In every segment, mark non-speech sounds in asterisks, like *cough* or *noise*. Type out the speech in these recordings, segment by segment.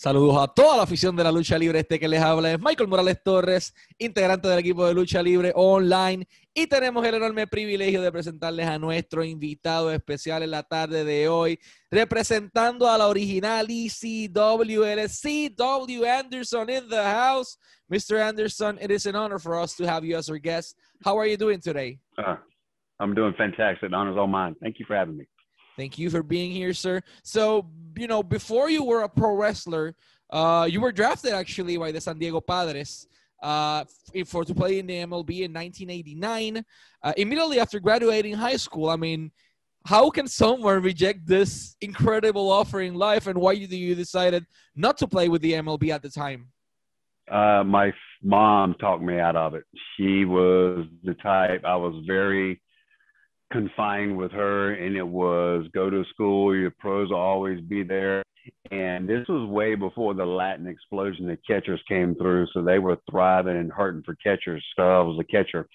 Saludos a toda la afición de la lucha libre. Este que les habla es Michael Morales Torres, integrante del equipo de lucha libre online. Y tenemos el enorme privilegio de presentarles a nuestro invitado especial en la tarde de hoy, representando a la original ECW, CW Anderson in the house. Mr. Anderson, it is an honor for us to have you as our guest. How are you doing today? Uh, I'm doing fantastic. The honor's all mine. Thank you for having me. Thank you for being here, sir. So, you know, before you were a pro wrestler, uh, you were drafted actually by the San Diego Padres uh, for to play in the MLB in 1989. Uh, immediately after graduating high school, I mean, how can someone reject this incredible offer in life, and why did you decided not to play with the MLB at the time? Uh, my mom talked me out of it. She was the type I was very confined with her, and it was go to school, your pros will always be there. And this was way before the Latin explosion the catchers came through. So they were thriving and hurting for catchers. So I was a catcher.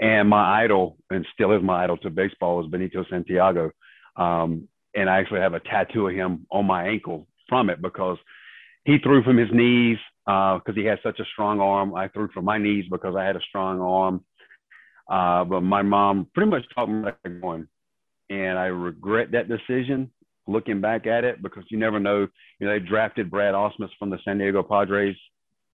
And my idol, and still is my idol to baseball, was Benito Santiago. Um, and I actually have a tattoo of him on my ankle from it because he threw from his knees because uh, he had such a strong arm. I threw from my knees because I had a strong arm. Uh, but my mom pretty much taught me like going, and I regret that decision looking back at it because you never know. You know, they drafted Brad Ausmus from the San Diego Padres,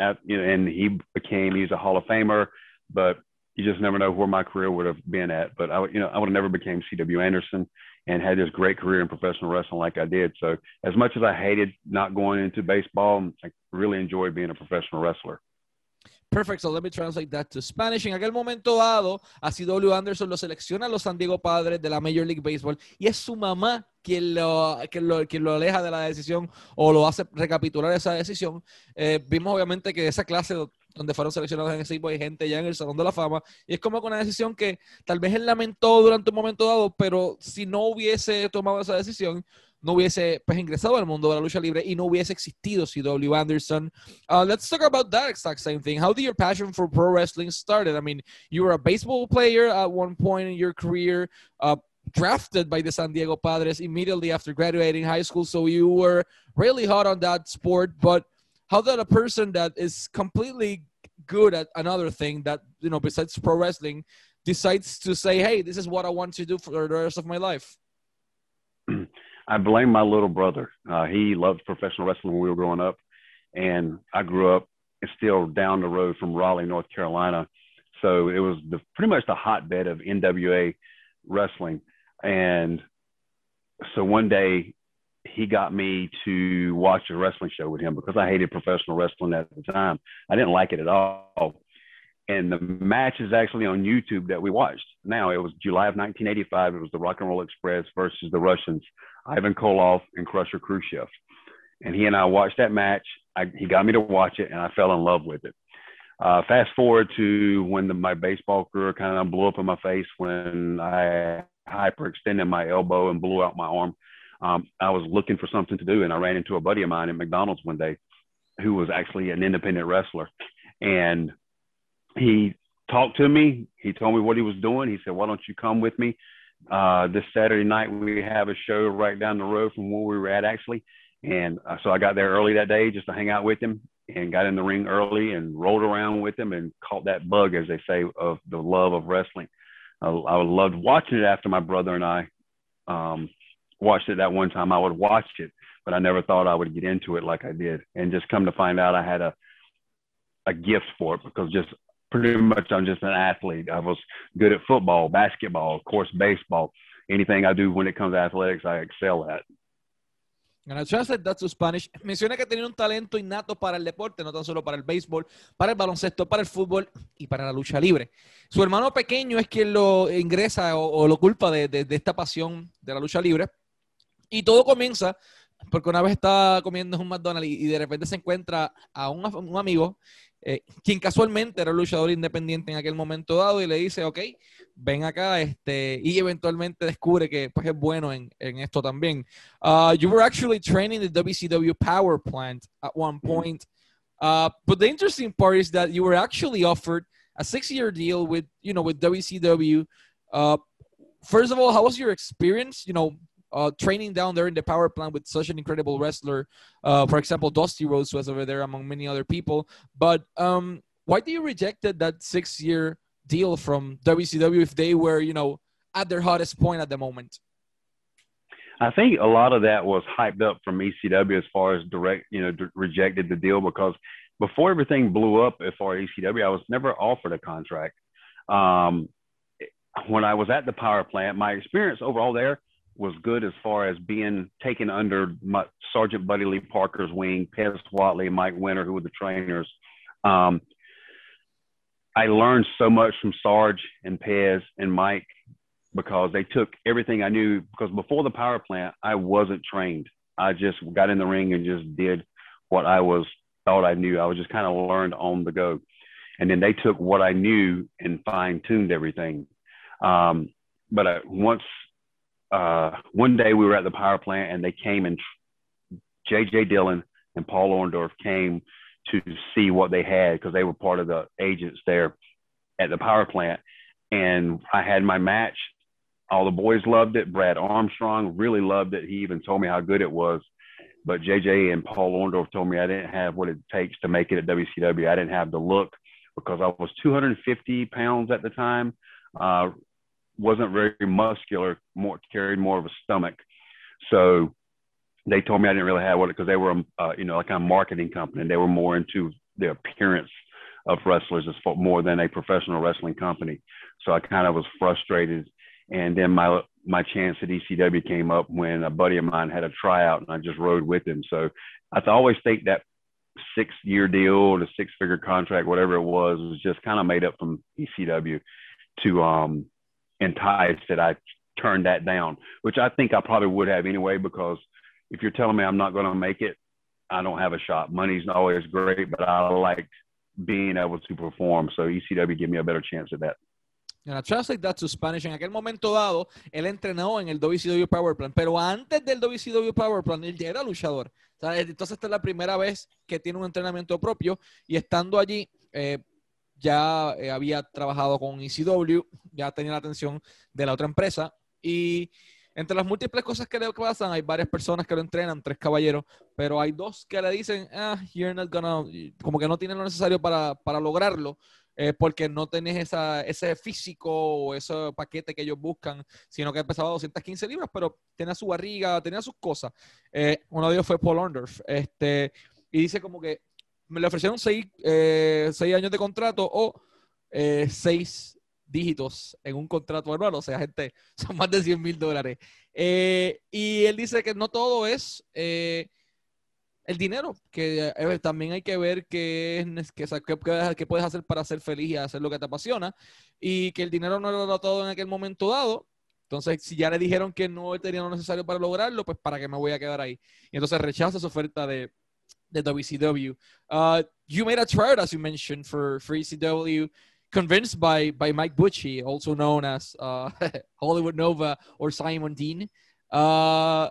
at, you know, and he became he's a Hall of Famer, but you just never know where my career would have been at. But I, you know, I would have never became C.W. Anderson and had this great career in professional wrestling like I did. So as much as I hated not going into baseball, I really enjoyed being a professional wrestler. Perfect. So let me translate that to Spanish. En aquel momento dado, a C.W. Anderson lo selecciona a los San Diego Padres de la Major League Baseball y es su mamá quien lo, quien lo, quien lo aleja de la decisión o lo hace recapitular esa decisión. Eh, vimos obviamente que esa clase donde fueron seleccionados en ese equipo hay gente ya en el Salón de la Fama y es como con una decisión que tal vez él lamentó durante un momento dado, pero si no hubiese tomado esa decisión, no hubiese pues, ingresado al mundo de la lucha libre y no hubiese existido CW Anderson. Uh, let's talk about that exact same thing. How did your passion for pro wrestling started? I mean, you were a baseball player at one point in your career, uh, drafted by the San Diego Padres immediately after graduating high school, so you were really hot on that sport. But how did a person that is completely good at another thing that you know besides pro wrestling decides to say, "Hey, this is what I want to do for the rest of my life"? I blame my little brother. Uh, he loved professional wrestling when we were growing up, and I grew up still down the road from Raleigh, North Carolina. So it was the, pretty much the hotbed of NWA wrestling. And so one day he got me to watch a wrestling show with him because I hated professional wrestling at the time. I didn't like it at all and the match is actually on YouTube that we watched. Now it was July of 1985. It was the Rock and Roll Express versus the Russians, Ivan Koloff and Crusher Khrushchev. And he and I watched that match. I, he got me to watch it, and I fell in love with it. Uh, fast forward to when the, my baseball career kind of blew up in my face when I hyperextended my elbow and blew out my arm. Um, I was looking for something to do, and I ran into a buddy of mine at McDonald's one day who was actually an independent wrestler. And he talked to me. He told me what he was doing. He said, "Why don't you come with me uh, this Saturday night? We have a show right down the road from where we were at, actually." And uh, so I got there early that day just to hang out with him, and got in the ring early and rolled around with him and caught that bug, as they say, of the love of wrestling. I, I loved watching it after my brother and I um, watched it that one time. I would watch it, but I never thought I would get into it like I did. And just come to find out, I had a a gift for it because just pretty much I'm just an athlete. I was good at football, basketball, of course, baseball. Anything I do when it comes to athletics, I excel at. And I translate that to Spanish. Menciona que tenía un talento innato para el deporte, no tan solo para el béisbol, para el baloncesto, para el fútbol y para la lucha libre. Su hermano pequeño es quien lo ingresa o, o lo culpa de, de, de, esta pasión de la lucha libre. Y todo comienza porque una vez está comiendo en un McDonald's y de repente se encuentra a un, un amigo eh, quien casualmente era un luchador independiente en aquel momento dado y le dice, ok, ven acá, este, y eventualmente descubre que pues, es bueno en, en esto también. Uh, you were actually training the WCW power plant at one point, uh, but the interesting part is that you were actually offered a six-year deal with, you know, with WCW. Uh, first of all, how was your experience? You know, uh, training down there in the power plant with such an incredible wrestler. Uh, for example, Dusty Rhodes was over there among many other people. But um, why do you rejected that six-year deal from WCW if they were, you know, at their hottest point at the moment? I think a lot of that was hyped up from ECW as far as direct, you know, rejected the deal because before everything blew up as far as ECW, I was never offered a contract. Um, when I was at the power plant, my experience overall there was good as far as being taken under my, Sergeant Buddy Lee Parker's wing, Pez Whatley, Mike Winner, who were the trainers. Um, I learned so much from Sarge and Pez and Mike because they took everything I knew. Because before the power plant, I wasn't trained. I just got in the ring and just did what I was thought I knew. I was just kind of learned on the go. And then they took what I knew and fine tuned everything. Um, but I, once, uh, one day we were at the power plant and they came and JJ Dillon and Paul Orndorff came to see what they had because they were part of the agents there at the power plant. And I had my match. All the boys loved it. Brad Armstrong really loved it. He even told me how good it was. But JJ and Paul Orndorff told me I didn't have what it takes to make it at WCW. I didn't have the look because I was 250 pounds at the time. Uh, wasn't very muscular, more carried more of a stomach. So they told me I didn't really have what it because they were, uh, you know, like a marketing company. And they were more into the appearance of wrestlers as more than a professional wrestling company. So I kind of was frustrated. And then my my chance at ECW came up when a buddy of mine had a tryout, and I just rode with him. So I always think that six year deal, the six figure contract, whatever it was, was just kind of made up from ECW to um, entice that I turned that down, which I think I probably would have anyway because if you're telling me I'm not going to make it, I don't have a shot. Money's not always great, but I like being able to perform. So ECW give me a better chance at that. And translate that to Spanish. En aquel momento dado, él entrenó en el WCW Power Plan, pero antes del WCW Power Plan, él ya era luchador. O sea, entonces esta es la primera vez que tiene un entrenamiento propio y estando allí, eh, ya eh, había trabajado con ECW, ya tenía la atención de la otra empresa y entre las múltiples cosas que le pasan, hay varias personas que lo entrenan, tres caballeros, pero hay dos que le dicen, ah, you're not gonna, como que no tienen lo necesario para, para lograrlo, eh, porque no tenés esa, ese físico o ese paquete que ellos buscan, sino que pesaba 215 libras, pero tenía su barriga, tenía sus cosas. Eh, uno de ellos fue Paul Orndorff, este, y dice como que me le ofrecieron seis, eh, seis años de contrato o eh, seis dígitos en un contrato anual, o sea, gente, *laughs* son más de 100 mil dólares. Eh, y él dice que no todo es el dinero, que también hay que ver qué, qué, puedes hacer para ser feliz y hacer lo que te apasiona, y que el dinero no era todo en aquel momento dado. Entonces, si ya le dijeron que no tenía lo necesario para lograrlo, pues para qué me voy a quedar ahí. Y entonces rechaza su oferta de, de WCW. Uh, you made a tryout, as you mentioned, for, for ECW. convinced by by Mike Bucci, also known as uh, *laughs* Hollywood Nova or Simon Dean. Uh,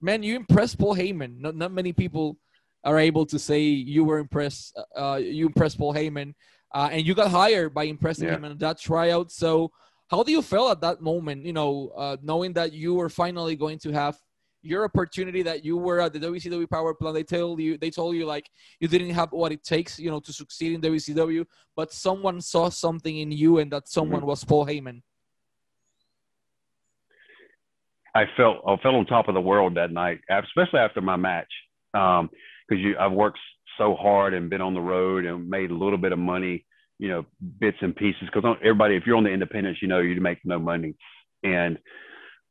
man, you impressed Paul Heyman. Not not many people are able to say you were impressed. Uh, you impressed Paul Heyman, uh, and you got hired by impressing yeah. him in that tryout. So, how do you feel at that moment? You know, uh, knowing that you were finally going to have your opportunity that you were at the WCW Power Plant. They told you they told you like you didn't have what it takes, you know, to succeed in WCW, but someone saw something in you, and that someone mm-hmm. was Paul Heyman. I felt I felt on top of the world that night, especially after my match, because um, I've worked so hard and been on the road and made a little bit of money, you know, bits and pieces. Because everybody, if you're on the independents, you know you make no money, and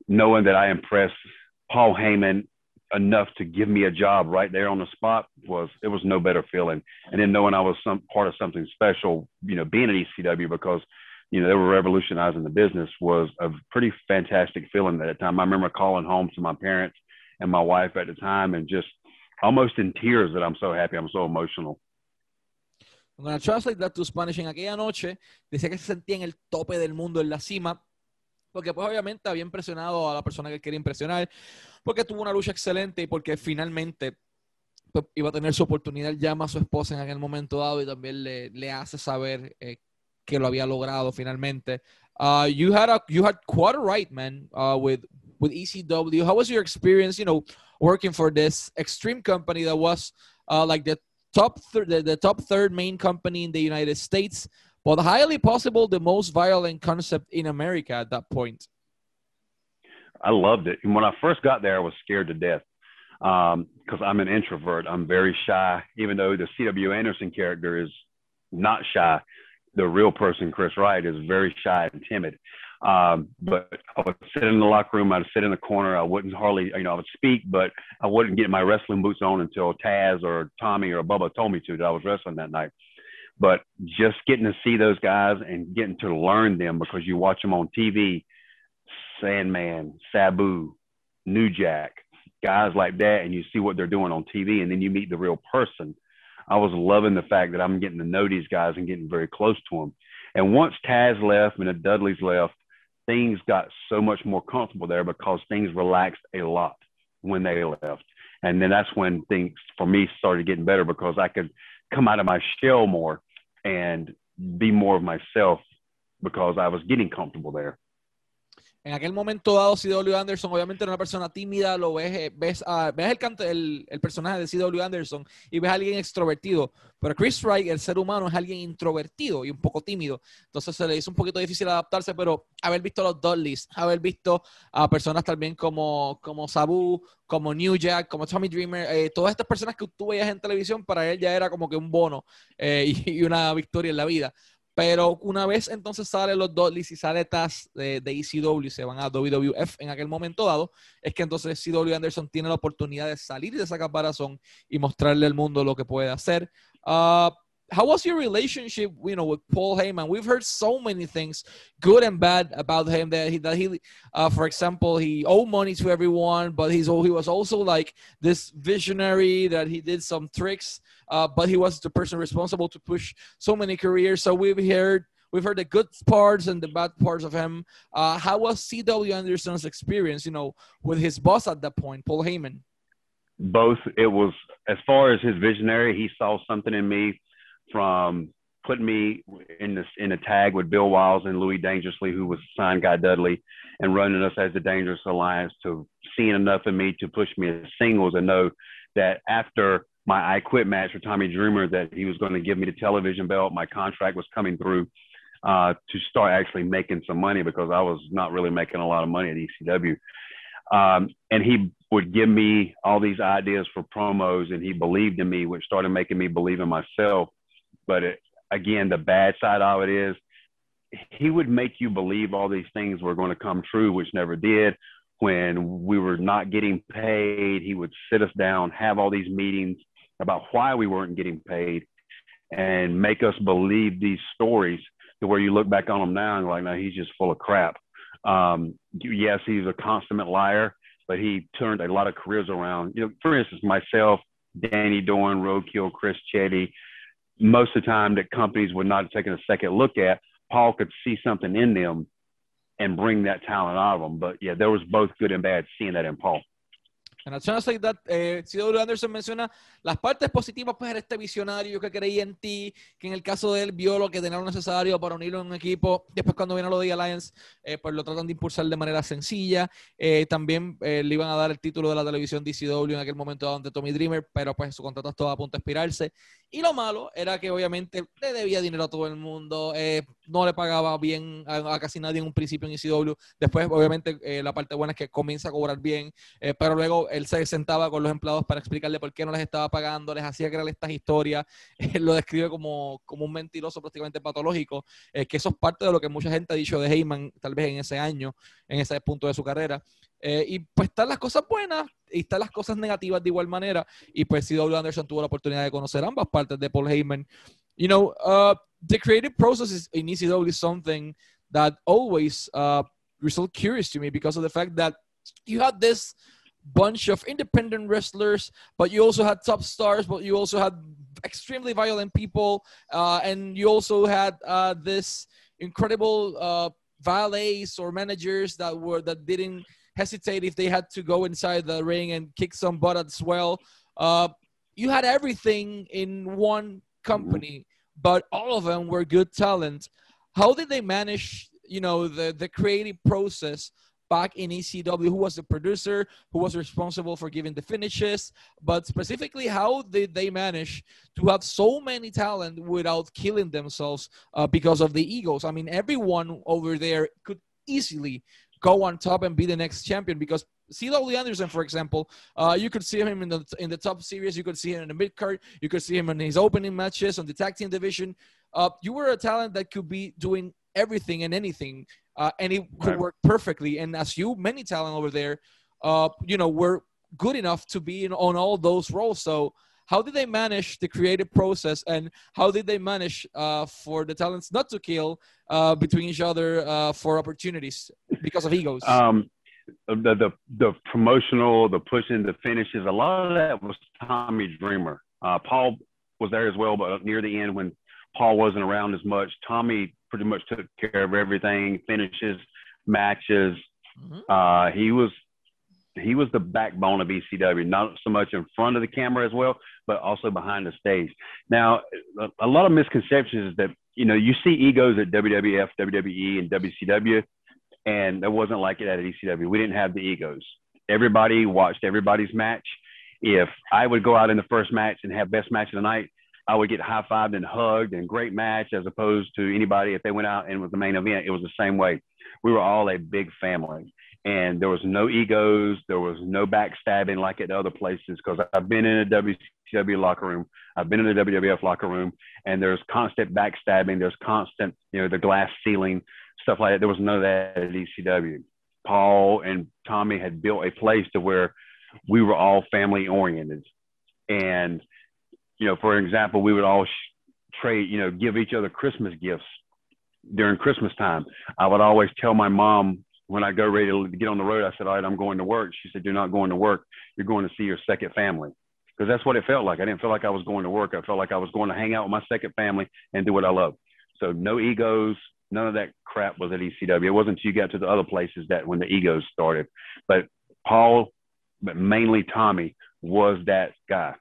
knowing that I impressed Paul Heyman enough to give me a job right there on the spot was it was no better feeling. And then knowing I was some part of something special, you know, being at ECW because you know they were revolutionizing the business was a pretty fantastic feeling at the time. I remember calling home to my parents and my wife at the time and just almost in tears that I'm so happy. I'm so emotional. I'm to translate that to Spanish. En aquella noche decía que se sentía en el tope del mundo, en la cima, porque pues obviamente había impresionado a la persona que quería impresionar, porque tuvo una lucha excelente y porque finalmente pues, iba a tener su oportunidad, llama a su esposa en aquel momento dado y también le, le hace saber eh, que lo había logrado finalmente. Uh, you had a you had quite a right, man, uh, with with ECW. How was your experience, you know, working for this extreme company that was uh, like the top the, the top third main company in the United States, but highly possible the most violent concept in America at that point? I loved it. And when I first got there, I was scared to death because um, I'm an introvert. I'm very shy, even though the C.W. Anderson character is not shy. The real person, Chris Wright, is very shy and timid. Um, but I would sit in the locker room. I'd sit in the corner. I wouldn't hardly, you know, I would speak, but I wouldn't get my wrestling boots on until Taz or Tommy or Bubba told me to that I was wrestling that night. But just getting to see those guys and getting to learn them because you watch them on TV, Sandman, Sabu, New Jack, guys like that, and you see what they're doing on TV, and then you meet the real person. I was loving the fact that I'm getting to know these guys and getting very close to them. And once Taz left and the Dudleys left, things got so much more comfortable there because things relaxed a lot when they left. And then that's when things for me started getting better because I could come out of my shell more and be more of myself because I was getting comfortable there. En aquel momento dado, C.W. Anderson obviamente era una persona tímida, lo ves, eh, ves, el, canto, el, personaje de C.W. Anderson y ves a alguien extrovertido, pero Chris Wright, el ser humano, es alguien introvertido y un poco tímido, entonces se le hizo un poquito difícil adaptarse, pero haber visto a los Dudleys, haber visto a personas también como, como Sabu, como New Jack, como Tommy Dreamer, eh, todas estas personas que tú veías en televisión, para él ya era como que un bono eh, *laughs* y una victoria en la vida. Pero una vez entonces salen los Dudleys y sale Taz de, de ECW se van a WWF en aquel momento dado, es que entonces CW Anderson tiene la oportunidad de salir de esa caparazón y mostrarle al mundo lo que puede hacer. Uh, how was your relationship, you know, with Paul Heyman? We've heard so many things, good and bad, about him. That he, that he, uh, for example, he owed money to everyone, but he's he was also like this visionary that he did some tricks, uh, but he was the person responsible to push so many careers. So we've heard we've heard the good parts and the bad parts of him. Uh, how was C.W. Anderson's experience, you know, with his boss at that point, Paul Heyman? Both. It was as far as his visionary, he saw something in me from putting me in this in a tag with Bill Wiles and Louis Dangerously, who was signed Guy Dudley, and running us as the Dangerous Alliance to seeing enough in me to push me as singles and know that after my I Quit match with Tommy Dreamer that he was going to give me the television belt. My contract was coming through uh, to start actually making some money because I was not really making a lot of money at ECW. Um, and he would give me all these ideas for promos, and he believed in me, which started making me believe in myself but it, again, the bad side of it is he would make you believe all these things were going to come true, which never did. When we were not getting paid, he would sit us down, have all these meetings about why we weren't getting paid, and make us believe these stories to where you look back on him now and like, no, he's just full of crap. Um, yes, he's a consummate liar, but he turned a lot of careers around. You know, for instance, myself, Danny Doring, Roadkill, Chris Chetty, most of the time that companies would not have taken a second look at, Paul could see something in them and bring that talent out of them. But yeah, there was both good and bad seeing that in Paul. En Acciones Like That, eh, C.W. Anderson menciona las partes positivas, pues era este visionario que creía en ti, que en el caso de él vio lo que tenía lo necesario para unirlo en un equipo. Después, cuando vino lo de Alliance, eh, pues lo tratan de impulsar de manera sencilla. Eh, también eh, le iban a dar el título de la televisión DCW en aquel momento donde Tommy Dreamer, pero pues su contrato estaba a punto de expirarse. Y lo malo era que obviamente le debía dinero a todo el mundo, no le pagaba bien a, a, casi nadie en un principio en ECW. Después, obviamente, la parte buena es que comienza a cobrar bien, pero luego él se sentaba con los empleados para explicarle por qué no les estaba pagando, les hacía crear estas historias, *laughs* él lo describe como, como un mentiroso prácticamente patológico, eh, que eso es parte de lo que mucha gente ha dicho de Heyman, tal vez en ese año, en ese punto de su carrera. Eh, y pues están las cosas buenas y están las cosas negativas de igual manera. Y pues C.W. Anderson tuvo la oportunidad de conocer ambas partes de Paul Heyman. You know, uh, the creative process is, in ECW something that always uh, so curious to me because of the fact that you had this bunch of independent wrestlers, but you also had top stars, but you also had extremely violent people, uh, and you also had uh, this incredible uh, valets or managers that were that didn't hesitate if they had to go inside the ring and kick some butt as well. Uh, you had everything in one company, but all of them were good talent. How did they manage, you know, the the creative process back in ECW? Who was the producer? Who was responsible for giving the finishes? But specifically, how did they manage to have so many talent without killing themselves uh, because of the egos? I mean, everyone over there could easily go on top and be the next champion because CW Anderson, for example, uh, you could see him in the in the top series. You could see him in the mid card. You could see him in his opening matches on the tag team division. Uh, you were a talent that could be doing everything and anything, uh, and it could work perfectly. And as you, many talent over there, uh, you know, were good enough to be in, on all those roles. So how did they manage the creative process and how did they manage uh, for the talents not to kill uh, between each other uh, for opportunities because of egos um, the, the, the promotional the pushing the finishes a lot of that was tommy dreamer uh, paul was there as well but near the end when paul wasn't around as much tommy pretty much took care of everything finishes matches mm-hmm. Uh, he was he was the backbone of ECW, not so much in front of the camera as well, but also behind the stage. Now, a, lot of misconceptions is that you know you see egos at WWF, WWE, and WCW, and it wasn't like it at ECW. We didn't have the egos. Everybody watched everybody's match. If I would go out in the first match and have best match of the night, I would get high fived and hugged and great match as opposed to anybody if they went out and was the main event. It was the same way. We were all a big family and there was no egos, there was no backstabbing like at other places. Because I've been in a WCW locker room, I've been in a WWF locker room, and there's constant backstabbing, there's constant, you know, the glass ceiling, stuff like that. There was none of that at ECW. Paul and Tommy had built a place to where we were all family oriented, and you know, for example, we would all sh- trade, you know, give each other Christmas gifts during Christmas time. I would always tell my mom when I go ready to get on the road, I said, all right, I'm going to work. She said, you're not going to work. You're going to see your second family. Because that's what it felt like. I didn't feel like I was going to work. I felt like I was going to hang out with my second family and do what I love. So no egos, none of that crap was at ECW. It wasn't until you got to the other places that when the egos started. But Paul, but mainly Tommy, was that guy.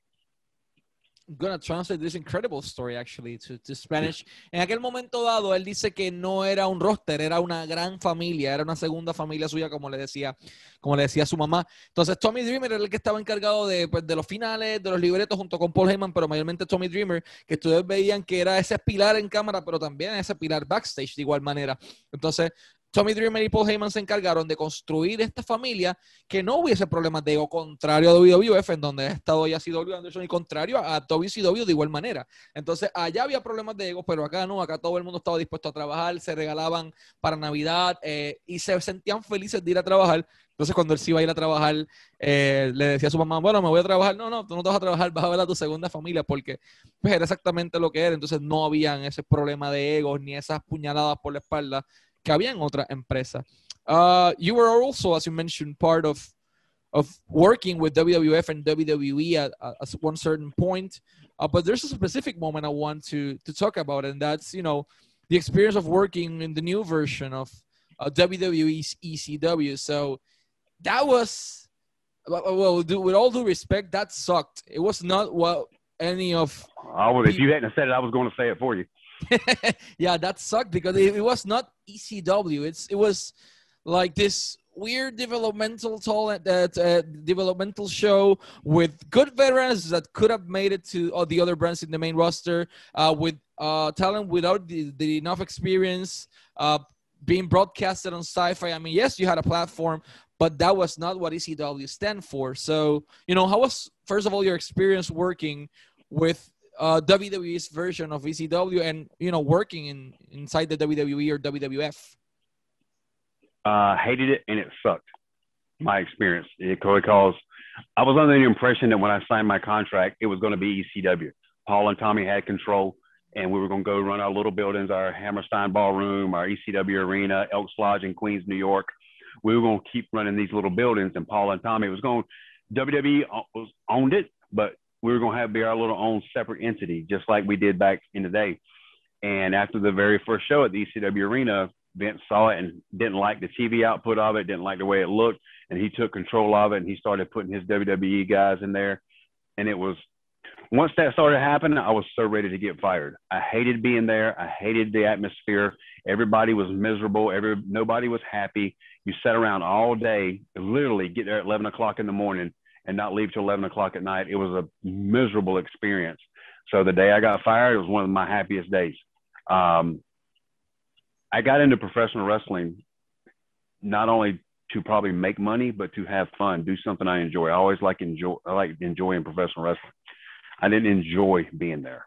Gonna translate this incredible story actually to, to Spanish. En aquel momento dado, él dice que no era un roster, era una gran familia, era una segunda familia suya, como le decía, como le decía su mamá. Entonces, Tommy Dreamer era el que estaba encargado de, pues, de los finales, de los libretos junto con Paul Heyman, pero mayormente Tommy Dreamer, que ustedes veían que era ese pilar en cámara, pero también ese pilar backstage de igual manera. Entonces, Tommy Dreamer y Paul Heyman se encargaron de construir esta familia que no hubiese problemas de ego, contrario a WWF, en donde ha estado ya CW Anderson, y contrario a WCW de igual manera. Entonces, allá había problemas de ego, pero acá no, acá todo el mundo estaba dispuesto a trabajar, se regalaban para Navidad eh, y se sentían felices de ir a trabajar. Entonces, cuando él se iba a ir a trabajar, eh, le decía a su mamá, bueno, me voy a trabajar. No, no, tú no te vas a trabajar, vas a ver a tu segunda familia, porque pues, era exactamente lo que era. Entonces, no habían ese problema de egos ni esas puñaladas por la espalda que había en otra empresa. Uh, you were also, as you mentioned, part of of working with WWF and WWE at, at one certain point. Uh, but there's a specific moment I want to to talk about, and that's you know the experience of working in the new version of uh, WWE's ECW. So that was well, with all due respect, that sucked. It was not what any of. I would, if you hadn't said it, I was going to say it for you. *laughs* yeah, that sucked because it, it, was not ECW. It's it was like this weird developmental talent that uh, developmental show with good veterans that could have made it to all the other brands in the main roster uh, with uh, talent without the, the enough experience uh, being broadcasted on sci-fi i mean yes you had a platform but that was not what ecw stand for so you know how was first of all your experience working with uh, WWE's version of ECW and you know working in inside the WWE or WWF? Uh, hated it and it sucked. My experience because I was under the impression that when I signed my contract, it was going to be ECW. Paul and Tommy had control, and we were going to go run our little buildings, our Hammerstein Ballroom, our ECW Arena, Elks Lodge in Queens, New York. We were going to keep running these little buildings, and Paul and Tommy was going. WWE owned it, but we were going to have be our little own separate entity, just like we did back in the day. And after the very first show at the ECW Arena, Vince saw it and didn't like the TV output of it, didn't like the way it looked, and he took control of it and he started putting his WWE guys in there. And it was once that started happening, I was so ready to get fired. I hated being there. I hated the atmosphere. Everybody was miserable. Every nobody was happy. You sat around all day, literally get there at eleven o'clock in the morning and not leave till eleven o'clock at night. It was a miserable experience. So the day I got fired, it was one of my happiest days. Um, I got into professional wrestling not only to probably make money, but to have fun, do something I enjoy. I always like enjoy. I like enjoying professional wrestling. I didn't enjoy being there.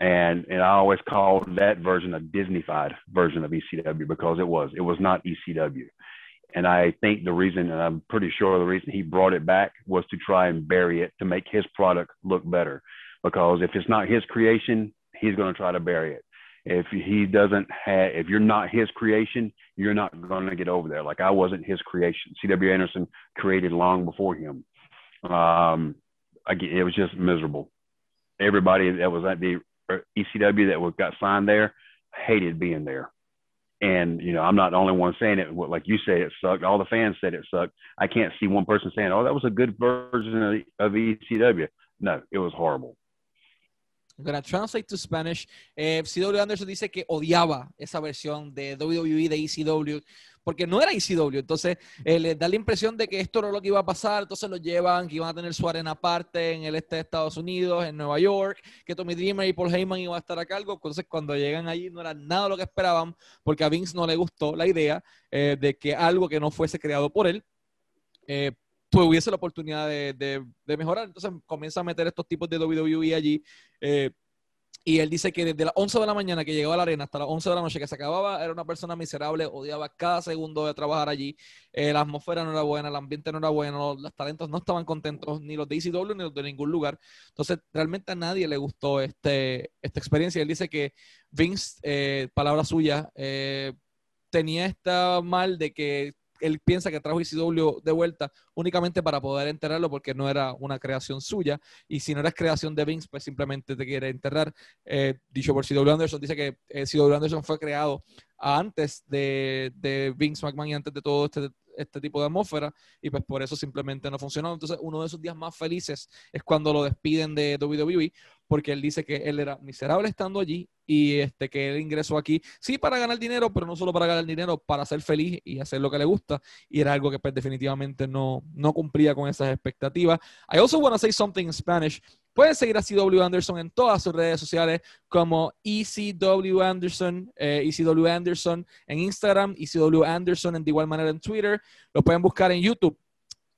And and I always called that version a Disneyfied version of ECW because it was. It was not ECW. And I think the reason, and I'm pretty sure the reason he brought it back was to try and bury it to make his product look better. Because if it's not his creation, he's going to try to bury it. If he doesn't have, if you're not his creation, you're not going to get over there. Like I wasn't his creation. C.W. Anderson created long before him. Um, I, it was just miserable everybody that was at the ECW that got signed there hated being there. And you know, I'm not the only one saying it. Like you say, it sucked. All the fans said it sucked. I can't see one person saying, "Oh, that was a good version of, of ECW." No, it was horrible. I'm gonna translate to Spanish. Eh, CW Anderson dice que odiaba esa versión de WWE de ECW porque no era ECW. Entonces, eh, da la impresión de que esto era lo que iba a pasar. Entonces, lo llevan, que iban a tener su arena aparte en el este de Estados Unidos, en Nueva York, que Tommy Dreamer y Paul Heyman iban a estar a cargo. Entonces, cuando llegan allí, no era nada lo que esperaban, porque a Vince no le gustó la idea eh, de que algo que no fuese creado por él. Eh, tuviese la oportunidad de, mejorar. Entonces comienza a meter estos tipos de WWE allí. Eh, y él dice que desde las 11 de la mañana que llegaba a la arena hasta las 11 de la noche que se acababa, era una persona miserable, odiaba cada segundo de trabajar allí. Eh, la atmósfera no era buena, el ambiente no era bueno, los talentos no estaban contentos, ni los de ECW ni los de ningún lugar. Entonces, realmente a nadie le gustó este, esta experiencia. Él dice que Vince, eh, palabra suya, tenía esta mal de que él piensa que trajo ECW de vuelta únicamente para poder enterrarlo porque no era una creación suya y si no era creación de Vince, pues simplemente te quiere enterrar. Eh, dicho por CW Anderson, dice que eh, CW Anderson fue creado antes de, de Vince McMahon y antes de todo este este tipo de atmósfera y pues por eso simplemente no funcionó. Entonces uno de esos días más felices es cuando lo despiden de WWE porque él dice que él era miserable estando allí y este que él ingresó aquí sí para ganar dinero, pero no solo para ganar dinero, para ser feliz y hacer lo que le gusta y era algo que pues definitivamente no no cumplía con esas expectativas. I also want to say something in Spanish. Pueden seguir a CW Anderson en todas sus redes sociales como ECW Anderson, eh, ECW Anderson en Instagram, ECW Anderson en de igual manera en Twitter. Lo pueden buscar en YouTube,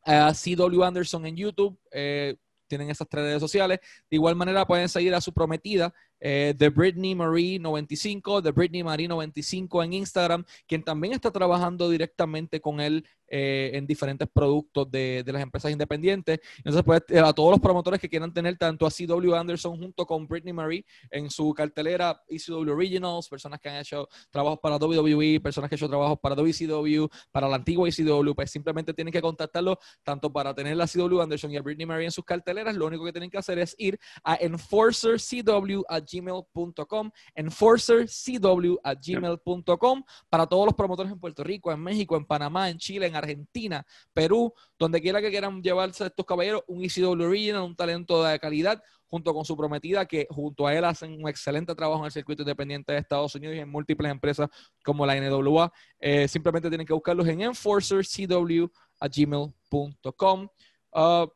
uh, CW Anderson en YouTube. Eh, tienen esas tres redes sociales. De igual manera pueden seguir a su prometida eh, de Britney Marie 95, de Britney Marie 95 en Instagram, quien también está trabajando directamente con él eh, en diferentes productos de, las empresas independientes. Entonces, pues, eh, a todos los promotores que quieran tener tanto a CW Anderson junto con Britney Marie en su cartelera ECW Originals, personas que han hecho trabajos para WWE, personas que han hecho trabajos para WCW, para la antigua ECW, pues simplemente tienen que contactarlo tanto para tener a CW Anderson y a Britney Marie en sus carteleras. Lo único que tienen que hacer es ir a enforcercw gmail.com, enforcercw at gmail.com para todos los promotores en Puerto Rico, en México, en Panamá, en Chile, en Argentina, Perú, donde quiera que quieran llevarse a estos caballeros, un ECW Original, un talento de calidad, junto con su prometida, que junto a él hacen un excelente trabajo en el circuito independiente de Estados Unidos y en múltiples empresas como la NWA. Eh, simplemente tienen que buscarlos en enforcercw at gmail.com. Uh,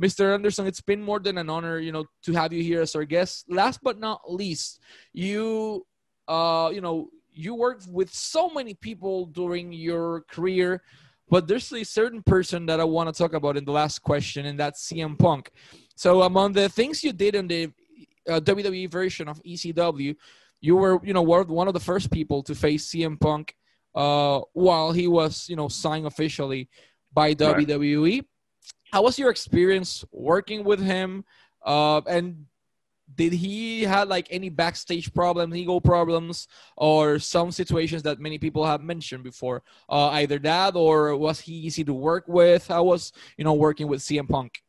Mr. Anderson, it's been more than an honor, you know, to have you here as our guest. Last but not least, you, uh, you know, you worked with so many people during your career, but there's a certain person that I want to talk about in the last question, and that's CM Punk. So among the things you did in the uh, WWE version of ECW, you were, you know, one of the first people to face CM Punk uh, while he was, you know, signed officially by WWE. Right how was your experience working with him? Uh, and did he have like any backstage problems, ego problems, or some situations that many people have mentioned before? Uh, either that, or was he easy to work with? How was you know working with CM Punk?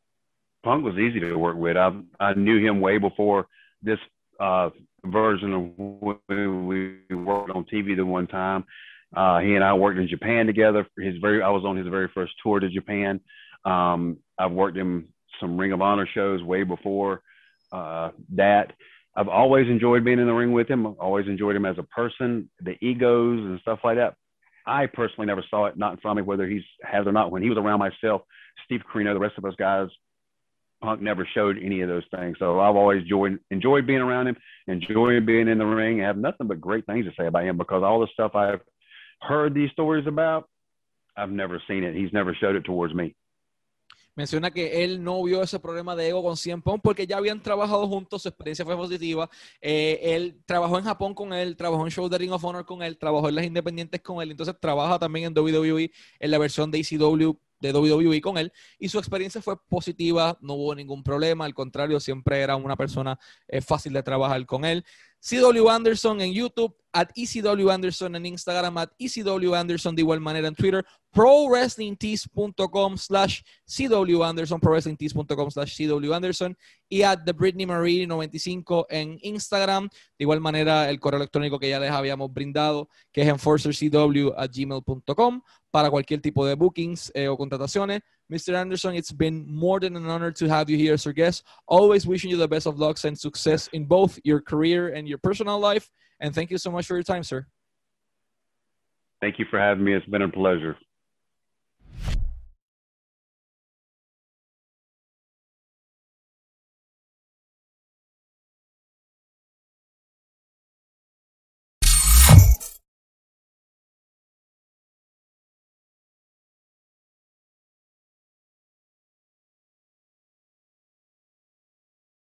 Punk was easy to work with. I I knew him way before this uh, version of when we worked on TV the one time. Uh, he and I worked in Japan together. His very I was on his very first tour to Japan. Um, I've worked in some Ring of Honor shows way before uh, that. I've always enjoyed being in the ring with him. I've always enjoyed him as a person, the egos and stuff like that. I personally never saw it, not in front of me, whether he's has or not. When he was around myself, Steve Corino, the rest of us guys, Punk never showed any of those things. So I've always enjoyed enjoyed being around him, enjoying being in the ring. I have nothing but great things to say about him because all the stuff I've heard these stories about, I've never seen it. He's never showed it towards me. Menciona que él no vio ese problema de ego con CM Punk porque ya habían trabajado juntos, su experiencia fue positiva. Eh, él trabajó en Japón con él, trabajó en Show the Ring of Honor con él, trabajó en las independientes con él, entonces trabaja también en WWE en la versión de ECW de WWE con él y su experiencia fue positiva, no hubo ningún problema, al contrario, siempre era una persona eh, fácil de trabajar con él. CW Anderson en YouTube, at ECW Anderson en Instagram, at ECW Anderson de igual manera en Twitter, prowrestlingtees.com slash CW Anderson, prowrestlingtees.com slash CW Anderson y at The Britney Marie 95 en Instagram, de igual manera el correo electrónico que ya les habíamos brindado, que es enforcercw at gmail.com para cualquier tipo de bookings eh, o contrataciones. Mr. Anderson, it's been more than an honor to have you here as our guest. Always wishing you the best of luck and success in both your career and your personal life. And thank you so much for your time, sir. Thank you for having me. It's been a pleasure.